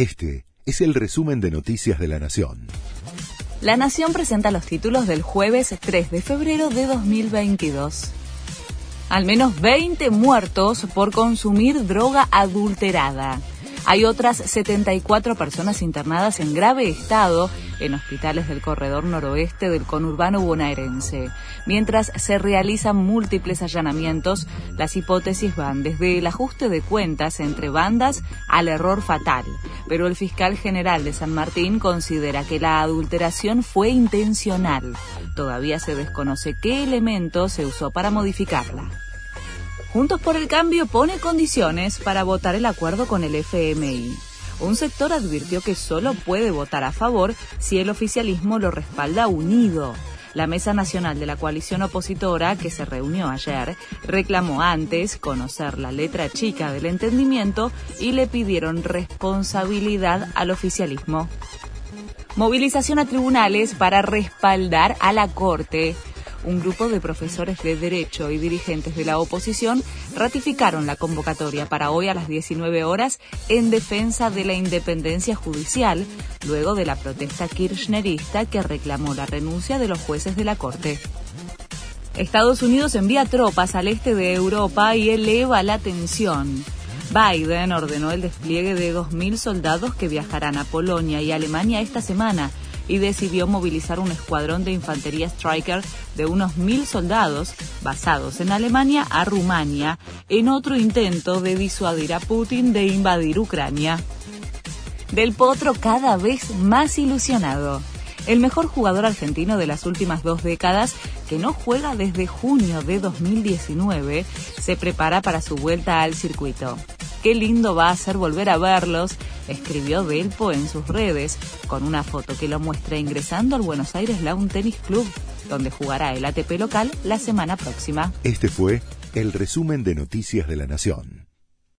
Este es el resumen de Noticias de la Nación. La Nación presenta los títulos del jueves 3 de febrero de 2022. Al menos 20 muertos por consumir droga adulterada. Hay otras 74 personas internadas en grave estado en hospitales del corredor noroeste del conurbano bonaerense. Mientras se realizan múltiples allanamientos, las hipótesis van desde el ajuste de cuentas entre bandas al error fatal. Pero el fiscal general de San Martín considera que la adulteración fue intencional. Todavía se desconoce qué elemento se usó para modificarla. Juntos por el Cambio pone condiciones para votar el acuerdo con el FMI. Un sector advirtió que solo puede votar a favor si el oficialismo lo respalda unido. La Mesa Nacional de la Coalición Opositora, que se reunió ayer, reclamó antes conocer la letra chica del entendimiento y le pidieron responsabilidad al oficialismo. Movilización a tribunales para respaldar a la Corte un grupo de profesores de Derecho y dirigentes de la oposición ratificaron la convocatoria para hoy a las 19 horas en defensa de la independencia judicial, luego de la protesta kirchnerista que reclamó la renuncia de los jueces de la Corte. Estados Unidos envía tropas al este de Europa y eleva la tensión. Biden ordenó el despliegue de 2.000 soldados que viajarán a Polonia y Alemania esta semana y decidió movilizar un escuadrón de infantería Striker de unos mil soldados basados en Alemania a Rumania en otro intento de disuadir a Putin de invadir Ucrania. Del Potro cada vez más ilusionado. El mejor jugador argentino de las últimas dos décadas, que no juega desde junio de 2019, se prepara para su vuelta al circuito. Qué lindo va a ser volver a verlos, escribió Delpo en sus redes, con una foto que lo muestra ingresando al Buenos Aires Lawn Tennis Club, donde jugará el ATP local la semana próxima. Este fue el resumen de Noticias de la Nación.